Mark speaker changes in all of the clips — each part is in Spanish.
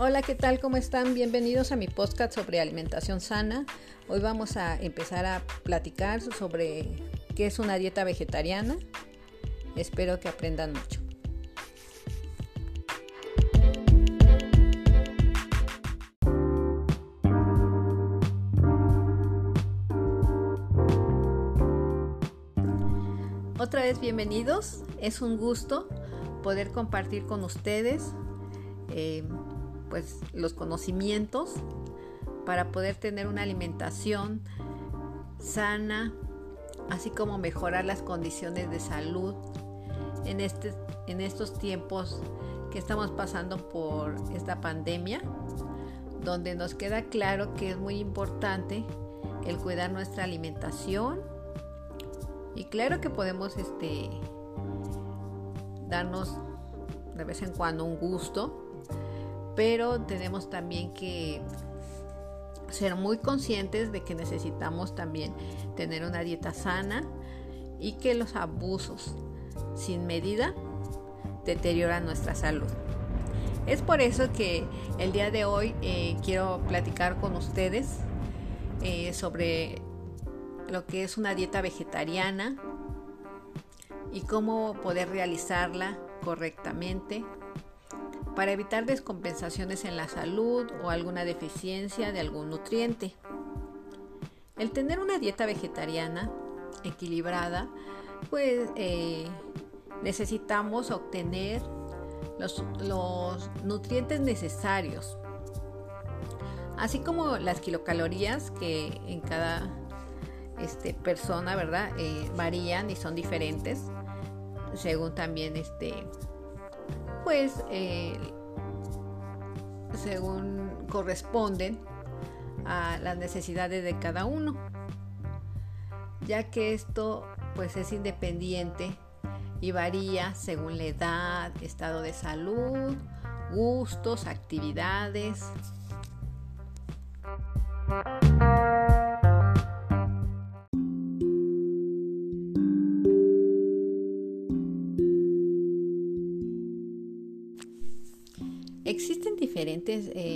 Speaker 1: Hola, ¿qué tal? ¿Cómo están? Bienvenidos a mi podcast sobre alimentación sana. Hoy vamos a empezar a platicar sobre qué es una dieta vegetariana. Espero que aprendan mucho. Otra vez bienvenidos. Es un gusto poder compartir con ustedes eh, pues los conocimientos para poder tener una alimentación sana, así como mejorar las condiciones de salud en, este, en estos tiempos que estamos pasando por esta pandemia, donde nos queda claro que es muy importante el cuidar nuestra alimentación y claro que podemos este, darnos de vez en cuando un gusto pero tenemos también que ser muy conscientes de que necesitamos también tener una dieta sana y que los abusos sin medida deterioran nuestra salud. Es por eso que el día de hoy eh, quiero platicar con ustedes eh, sobre lo que es una dieta vegetariana y cómo poder realizarla correctamente para evitar descompensaciones en la salud o alguna deficiencia de algún nutriente. El tener una dieta vegetariana equilibrada, pues eh, necesitamos obtener los, nutrientes necesarios, así como las kilocalorías que en cada este, persona, ¿verdad? Eh, varían y son diferentes, según también este, pues eh, según corresponden a las necesidades de cada uno, ya que esto pues es independiente y varía según la edad, estado de salud, gustos, actividades.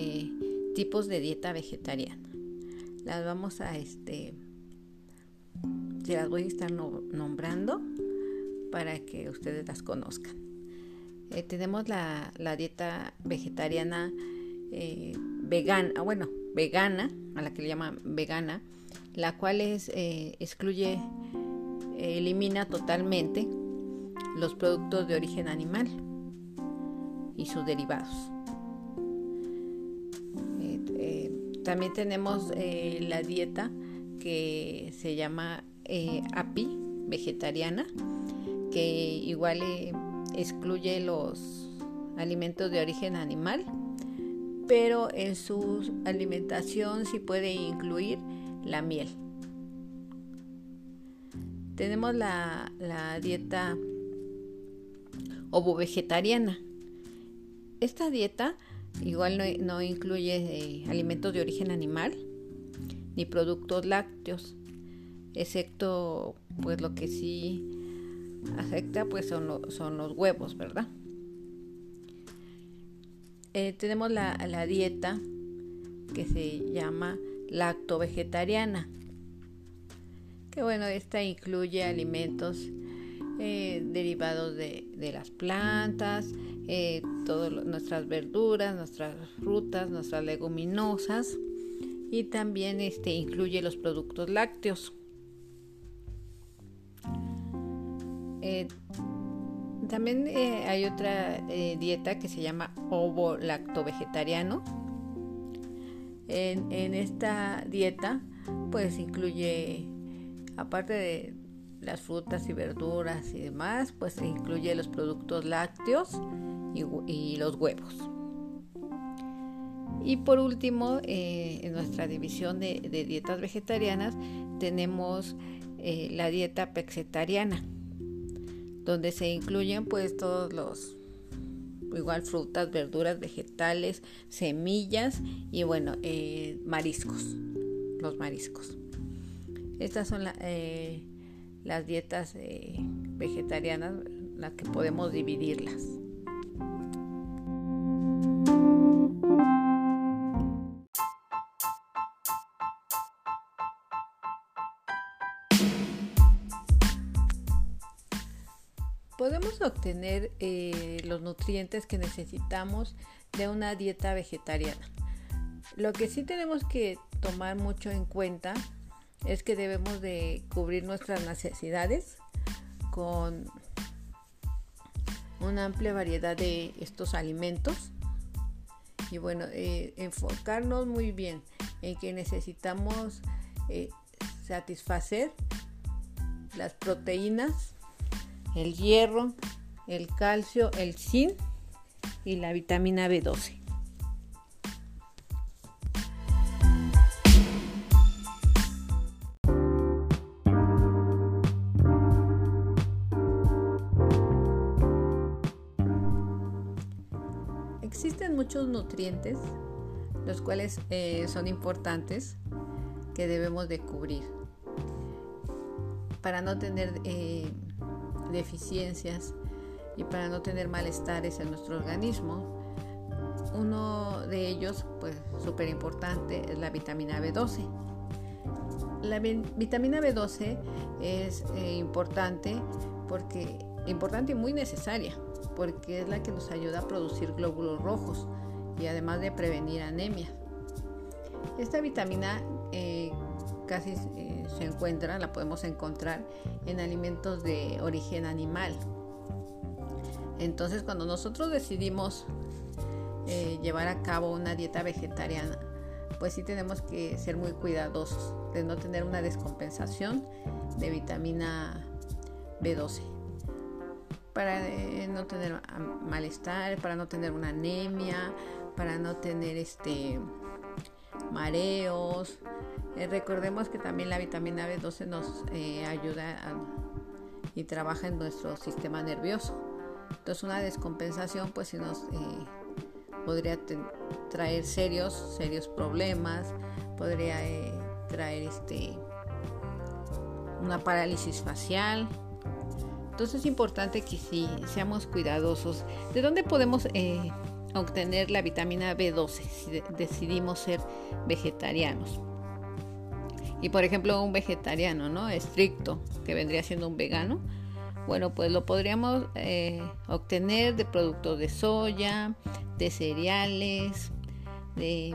Speaker 1: Eh, tipos de dieta vegetariana. Las vamos a, este, se las voy a estar nombrando para que ustedes las conozcan. Eh, tenemos la, dieta vegetariana eh, vegana, bueno, vegana, a la que le llaman vegana, la cual es, excluye, elimina totalmente los productos de origen animal y sus derivados. También tenemos eh, la dieta que se llama eh, API, vegetariana, que igual eh, excluye los alimentos de origen animal, pero en su alimentación sí puede incluir la miel. Tenemos la, la dieta ovo-vegetariana. Esta dieta Igual no, incluye eh, alimentos de origen animal ni productos lácteos, excepto pues lo que sí afecta pues son, son los huevos, ¿verdad? Eh, tenemos la, dieta que se llama lacto-vegetariana, que bueno, esta incluye alimentos eh, derivados de, de, las plantas, eh, todas nuestras verduras, nuestras frutas, nuestras leguminosas y también este, incluye los productos lácteos. Eh, también eh, hay otra dieta que se llama ovo lacto vegetariano. En, esta dieta pues incluye aparte de las frutas y verduras y demás pues incluye los productos lácteos y, los huevos. Y por último, eh, en nuestra división de, dietas vegetarianas tenemos eh, la dieta pexetariana, donde se incluyen pues todos los igual frutas, verduras, vegetales, semillas y bueno, eh, mariscos, los mariscos. Estas son las dietas vegetarianas, las que podemos dividirlas. Podemos obtener eh, los nutrientes que necesitamos de una dieta vegetariana. Lo que sí tenemos que tomar mucho en cuenta es que debemos de cubrir nuestras necesidades con una amplia variedad de estos alimentos y bueno, eh, enfocarnos muy bien en que necesitamos eh, satisfacer las proteínas, el hierro, el calcio, el zinc y la vitamina B12. Existen muchos nutrientes, los cuales eh, son importantes, que debemos de cubrir para no tener eh, deficiencias y para no tener malestares en nuestro organismo. Uno de ellos, pues súper importante, es la vitamina B12. La vitamina B12 es eh, importante porque importante y muy necesaria porque es la que nos ayuda a producir glóbulos rojos y además de prevenir anemia. Esta vitamina eh, casi eh, se encuentra, la podemos encontrar en alimentos de origen animal. Entonces cuando nosotros decidimos eh, llevar a cabo una dieta vegetariana, pues sí tenemos que ser muy cuidadosos de no tener una descompensación de vitamina B12 para eh, no tener malestar, para no tener una anemia, para no tener este mareos. Eh, recordemos que también la vitamina B12 nos eh, ayuda y trabaja en nuestro sistema nervioso. Entonces una descompensación pues nos podría traer serios, serios problemas, podría traer este una parálisis facial, entonces es importante que sí seamos cuidadosos. ¿De dónde podemos eh, obtener la vitamina B12 si decidimos ser vegetarianos? Y por ejemplo, un vegetariano, ¿no? Estricto, que vendría siendo un vegano. Bueno, pues lo podríamos eh, obtener de productos de soya, de cereales, de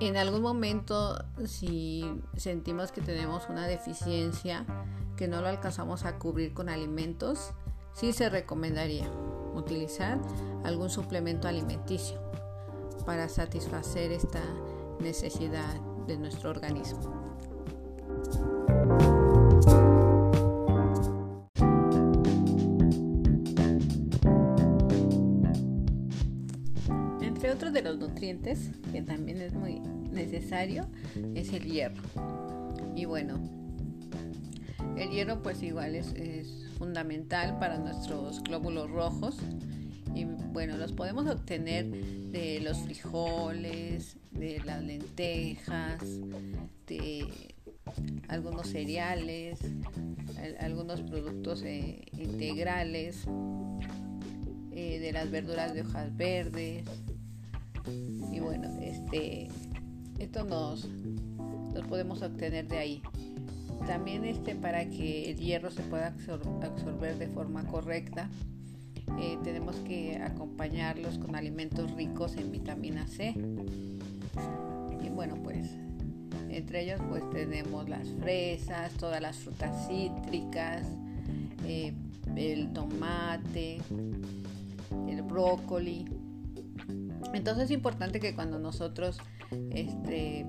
Speaker 1: en algún momento, si sentimos que tenemos una deficiencia que no lo alcanzamos a cubrir con alimentos, sí se recomendaría utilizar algún suplemento alimenticio para satisfacer esta necesidad de nuestro organismo. otro de los nutrientes que también es muy necesario es el hierro. Y bueno, el hierro pues igual es, fundamental para nuestros glóbulos rojos. Y bueno, los podemos obtener de los frijoles, de las lentejas, de algunos cereales, algunos productos eh, integrales, eh, de las verduras de hojas verdes, y bueno, este, esto nos, nos podemos obtener de ahí. También este, para que el hierro se pueda absorber de forma correcta, eh, tenemos que acompañarlos con alimentos ricos en vitamina C. Y bueno, pues entre ellos pues tenemos las fresas, todas las frutas cítricas, eh, el tomate, el brócoli, entonces es importante que cuando nosotros este,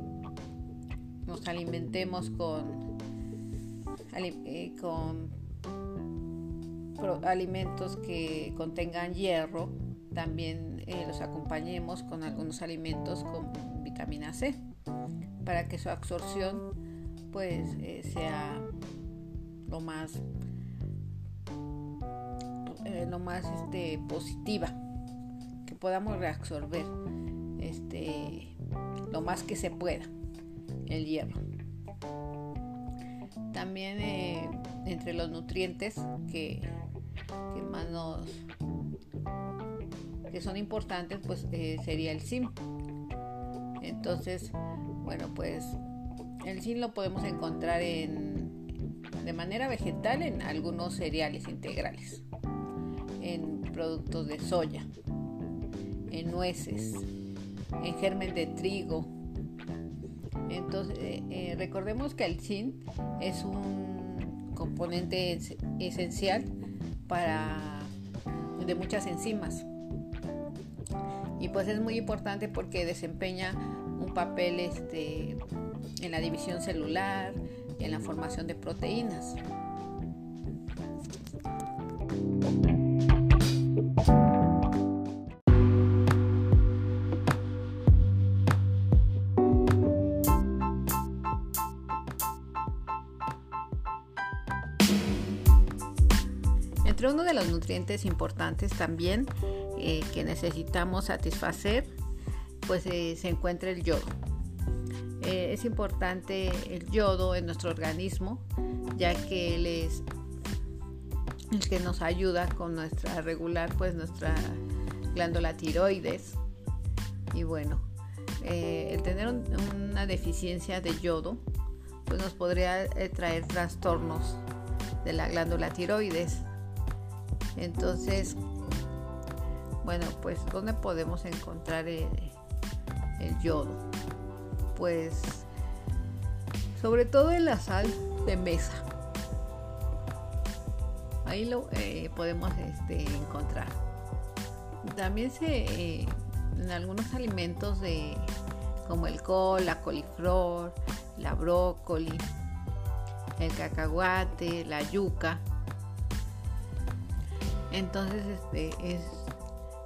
Speaker 1: nos alimentemos con, eh, con alimentos que contengan hierro, también eh, los acompañemos con algunos alimentos con vitamina C para que su absorción pues eh, sea lo más lo más este, positiva podamos reabsorber este, lo más que se pueda el hierro. También eh, entre los nutrientes que, más nos que son importantes pues eh, sería el zinc. Entonces, bueno, pues el zinc lo podemos encontrar en, de manera vegetal en algunos cereales integrales, en productos de soya, en nueces, en germen de trigo. Entonces, eh, eh, recordemos que el zinc es un componente esencial para de muchas enzimas y pues es muy importante porque desempeña un papel este, en la división celular, en la formación de proteínas. Entre uno de los nutrientes importantes también eh, que necesitamos satisfacer, pues eh, se encuentra el yodo. Eh, es importante el yodo en nuestro organismo, ya que él es el que nos ayuda con nuestra regular, pues nuestra glándula tiroides. Y bueno, el tener una deficiencia de yodo, pues nos podría traer trastornos de la glándula tiroides. Entonces, bueno, pues ¿dónde podemos encontrar el, yodo? Pues sobre todo en la sal de mesa. Ahí lo eh, podemos este, encontrar. También se eh, en algunos alimentos de como el col, la coliflor, la brócoli, el cacahuate, la yuca. Entonces este es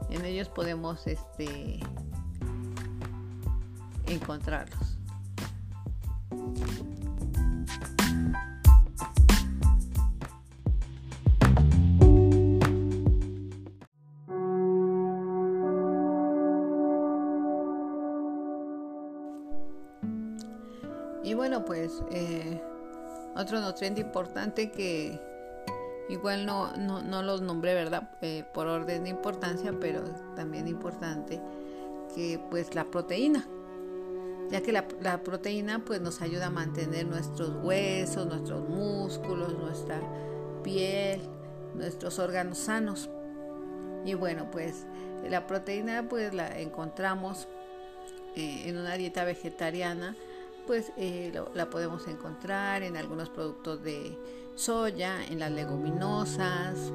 Speaker 1: en ellos podemos este, encontrarlos. Y bueno, pues eh, otro nutriente importante que Igual no, no, los nombré, ¿verdad? Eh, por orden de importancia, pero también importante que pues la proteína, ya que la, la, proteína pues nos ayuda a mantener nuestros huesos, nuestros músculos, nuestra piel, nuestros órganos sanos. Y bueno, pues la proteína pues la encontramos eh, en una dieta vegetariana, pues eh, la podemos encontrar en algunos productos de soya, en las leguminosas,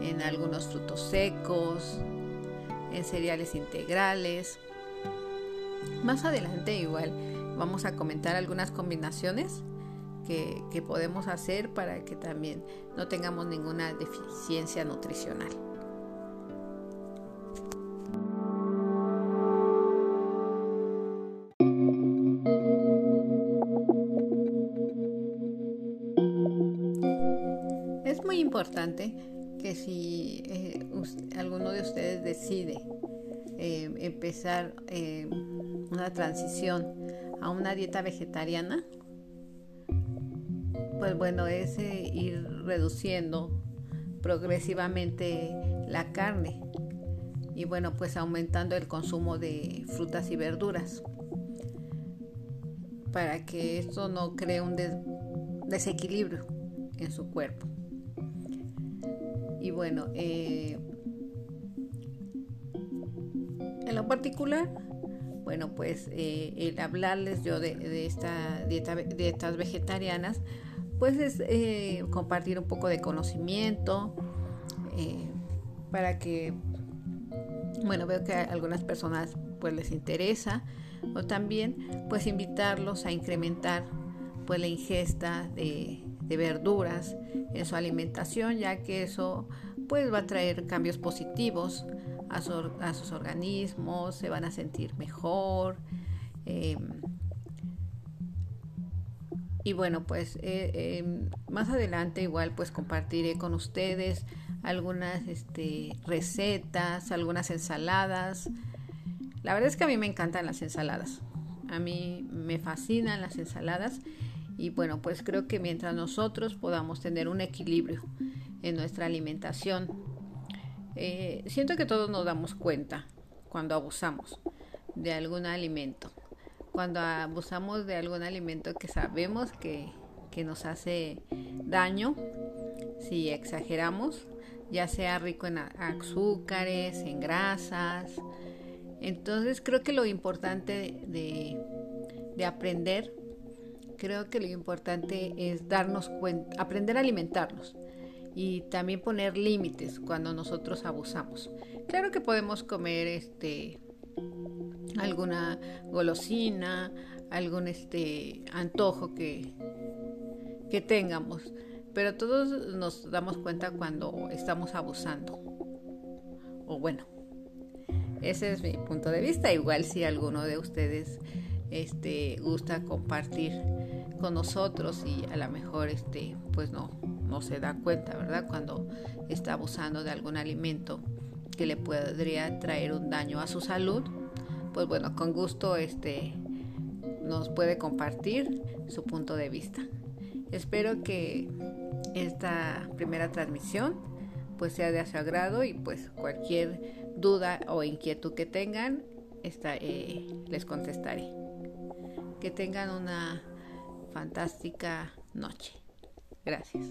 Speaker 1: en algunos frutos secos, en cereales integrales. Más adelante igual vamos a comentar algunas combinaciones que, que podemos hacer para que también no tengamos ninguna deficiencia nutricional. Importante que si eh, alguno de ustedes decide eh, empezar eh, una transición a una dieta vegetariana, pues bueno, es ir reduciendo progresivamente la carne y bueno, pues aumentando el consumo de frutas y verduras para que esto no cree un desequilibrio en su cuerpo. Y bueno, eh, en lo particular, bueno, pues eh, el hablarles yo de, esta dieta, dietas vegetarianas, pues es eh, compartir un poco de conocimiento para que, bueno, veo que a algunas personas pues les interesa o también pues invitarlos a incrementar pues la ingesta de, de verduras en su alimentación, ya que eso pues va a traer cambios positivos a, sus organismos, se van a sentir mejor. Em, y bueno, pues eh, em, más adelante igual pues compartiré con ustedes algunas este, recetas, algunas ensaladas. La verdad es que a mí me encantan las ensaladas. A mí me fascinan las ensaladas y bueno, pues creo que mientras nosotros podamos tener un equilibrio en nuestra alimentación, eh, siento que todos nos damos cuenta cuando abusamos de algún alimento. Cuando abusamos de algún alimento que sabemos que, que nos hace daño si exageramos, ya sea rico en azúcares, en grasas. Entonces creo que lo importante de, de aprender, creo que lo importante es darnos cuenta, aprender a alimentarnos y también poner límites cuando nosotros abusamos. Claro que podemos comer este alguna golosina, algún este antojo que, que tengamos, pero todos nos damos cuenta cuando estamos abusando. O bueno, ese es mi punto de vista. Igual si alguno de ustedes este gusta compartir con nosotros y a lo mejor este pues no no se da cuenta, ¿verdad? Cuando está abusando de algún alimento que le podría traer un daño a su salud, pues bueno, con gusto este nos puede compartir su punto de vista. Espero que esta primera transmisión pues sea de su agrado y pues cualquier duda o inquietud que tengan eh, les contestaré. Que tengan una fantástica noche. Gracias.